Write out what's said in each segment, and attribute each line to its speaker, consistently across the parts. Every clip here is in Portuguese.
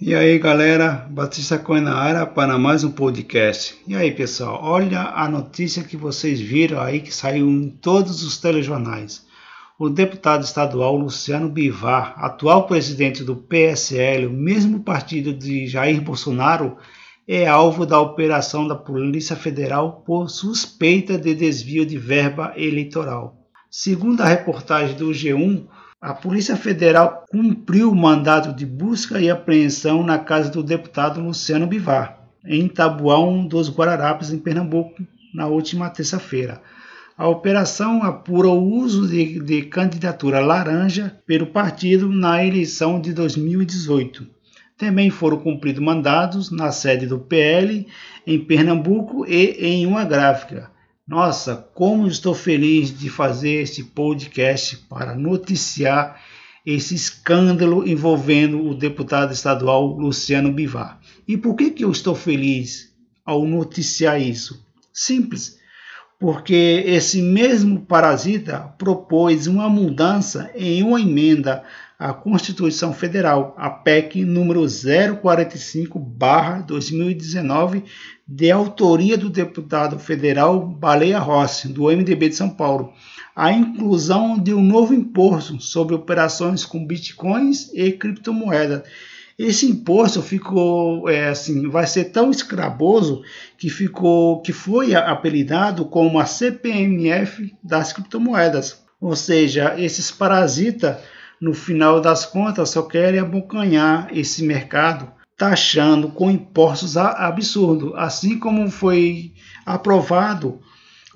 Speaker 1: E aí galera, Batista Coin na área para mais um podcast. E aí pessoal, olha a notícia que vocês viram aí que saiu em todos os telejornais. O deputado estadual Luciano Bivar, atual presidente do PSL, o mesmo partido de Jair Bolsonaro, é alvo da operação da Polícia Federal por suspeita de desvio de verba eleitoral. Segundo a reportagem do G1, a Polícia Federal cumpriu o mandado de busca e apreensão na casa do deputado Luciano Bivar, em Tabuão dos Guararapes, em Pernambuco, na última terça-feira. A operação apura o uso de, de, candidatura laranja pelo partido na eleição de 2018. Também foram cumpridos mandados na sede do PL em Pernambuco e em uma gráfica nossa, como estou feliz de fazer este podcast para noticiar esse escândalo envolvendo o deputado estadual Luciano Bivar. E por que, que eu estou feliz ao noticiar isso? Simples, porque esse mesmo parasita propôs uma mudança em uma emenda à Constituição Federal, a PEC número 045/2019, de autoria do deputado federal Baleia Rossi, do MDB de São Paulo, a inclusão de um novo imposto sobre operações com bitcoins e criptomoedas. Esse imposto ficou é, assim, vai ser tão escraboso que ficou, que foi apelidado como a CPMF das criptomoedas. Ou seja, esses parasitas, no final das contas, só querem abocanhar esse mercado taxando com impostos absurdos, assim como foi aprovado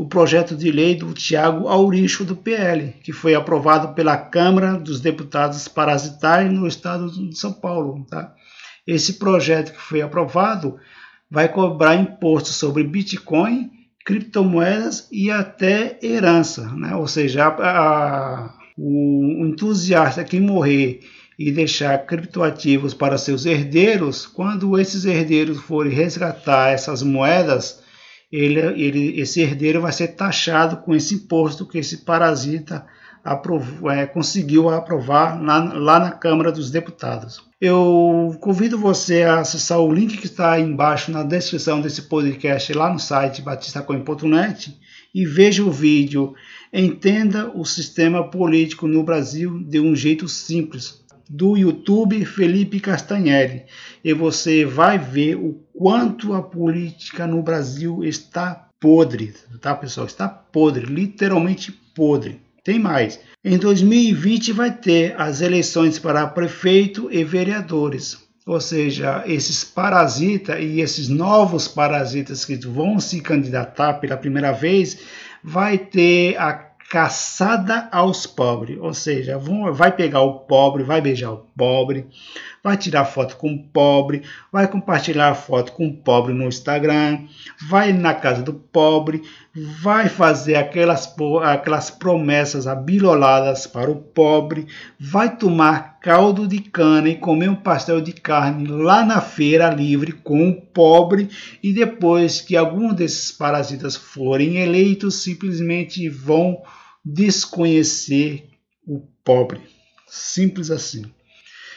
Speaker 1: o projeto de lei do Tiago Auricho do PL, que foi aprovado pela Câmara dos Deputados Parasitários no estado de São Paulo. Tá? Esse projeto que foi aprovado vai cobrar imposto sobre Bitcoin, criptomoedas e até herança, né? ou seja, a, a, o entusiasta que morrer e deixar criptoativos para seus herdeiros, quando esses herdeiros forem resgatar essas moedas, ele, ele, esse herdeiro vai ser taxado com esse imposto que esse parasita aprovou, é, conseguiu aprovar na, lá na Câmara dos Deputados. Eu convido você a acessar o link que está embaixo na descrição desse podcast lá no site batistacoin.net e veja o vídeo Entenda o sistema político no Brasil de um jeito simples, do YouTube Felipe Castanhelli e você vai ver o quanto a política no Brasil está podre, tá pessoal? Está podre, literalmente podre. Tem mais. Em 2020 vai ter as eleições para prefeito e vereadores. Ou seja, esses parasitas e esses novos parasitas que vão se candidatar pela primeira vez vai ter a caçada aos pobres, ou seja, vai pegar o pobre, vai beijar o pobre, vai tirar foto com o pobre, vai compartilhar foto com o pobre no Instagram, vai na casa do pobre, vai fazer aquelas, aquelas promessas abiloladas para o pobre, vai tomar caldo de cana e comer um pastel de carne lá na feira livre com o pobre e depois que algum desses parasitas forem eleitos, simplesmente vão desconhecer o pobre. Simples assim.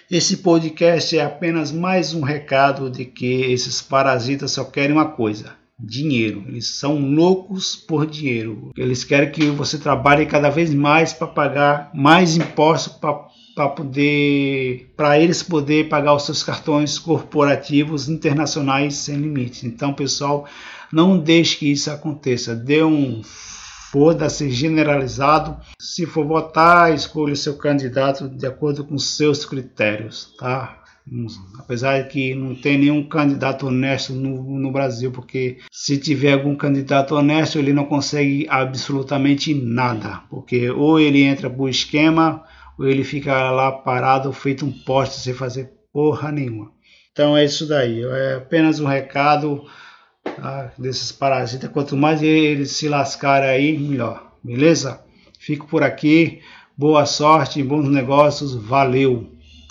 Speaker 1: Esse podcast é apenas mais um recado de que esses parasitas só querem uma coisa: dinheiro. Eles são loucos por dinheiro. Eles querem que você trabalhe cada vez mais para pagar mais impostos para poder para eles poder pagar os seus cartões corporativos internacionais sem limites. Então, pessoal, não deixe que isso aconteça. Dê um foda-se generalizado. Se for votar, escolha o seu candidato de acordo com seus critérios, tá? Apesar de que não tem nenhum candidato honesto no, no Brasil, porque se tiver algum candidato honesto, ele não consegue absolutamente nada, porque ou ele entra pro esquema, ou ele fica lá parado, feito um poste sem fazer porra nenhuma. Então é isso daí, é apenas um recado tá? desses parasitas. Quanto mais eles se lascarem aí, melhor. Beleza? Fico por aqui. Boa sorte, bons negócios. Valeu!